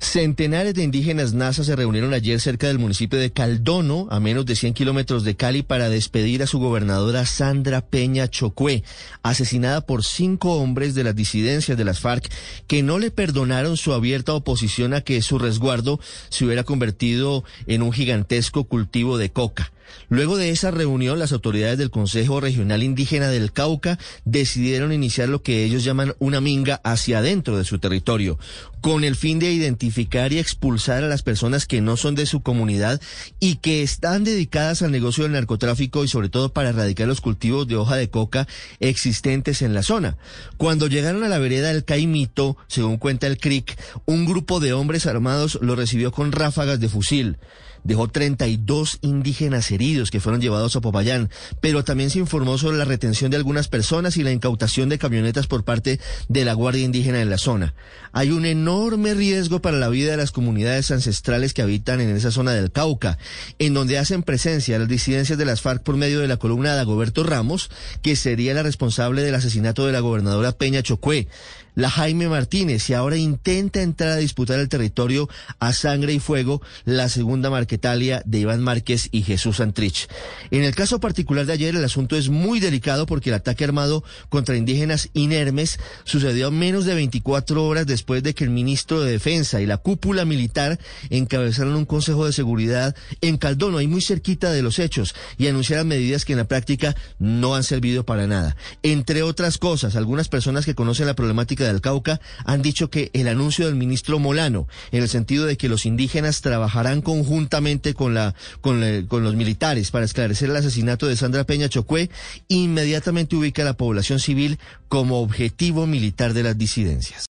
Centenares de indígenas NASA se reunieron ayer cerca del municipio de Caldono, a menos de 100 kilómetros de Cali, para despedir a su gobernadora Sandra Peña Chocué, asesinada por cinco hombres de las disidencias de las FARC que no le perdonaron su abierta oposición a que su resguardo se hubiera convertido en un gigantesco cultivo de coca. Luego de esa reunión, las autoridades del Consejo Regional Indígena del Cauca decidieron iniciar lo que ellos llaman una minga hacia adentro de su territorio, con el fin de identificar y expulsar a las personas que no son de su comunidad y que están dedicadas al negocio del narcotráfico y sobre todo para erradicar los cultivos de hoja de coca existentes en la zona. Cuando llegaron a la vereda del Caimito, según cuenta el CRIC, un grupo de hombres armados lo recibió con ráfagas de fusil dejó 32 indígenas heridos que fueron llevados a Popayán, pero también se informó sobre la retención de algunas personas y la incautación de camionetas por parte de la Guardia Indígena en la zona. Hay un enorme riesgo para la vida de las comunidades ancestrales que habitan en esa zona del Cauca, en donde hacen presencia las disidencias de las FARC por medio de la columna de Agoberto Ramos, que sería la responsable del asesinato de la gobernadora Peña Chocué la Jaime Martínez y ahora intenta entrar a disputar el territorio a sangre y fuego la segunda Marquetalia de Iván Márquez y Jesús Antrich. En el caso particular de ayer el asunto es muy delicado porque el ataque armado contra indígenas inermes sucedió menos de 24 horas después de que el ministro de Defensa y la cúpula militar encabezaron un consejo de seguridad en Caldono, ahí muy cerquita de los hechos, y anunciaron medidas que en la práctica no han servido para nada. Entre otras cosas, algunas personas que conocen la problemática del Cauca han dicho que el anuncio del ministro Molano, en el sentido de que los indígenas trabajarán conjuntamente con, la, con, con los militares para esclarecer el asesinato de Sandra Peña Chocué, inmediatamente ubica a la población civil como objetivo militar de las disidencias.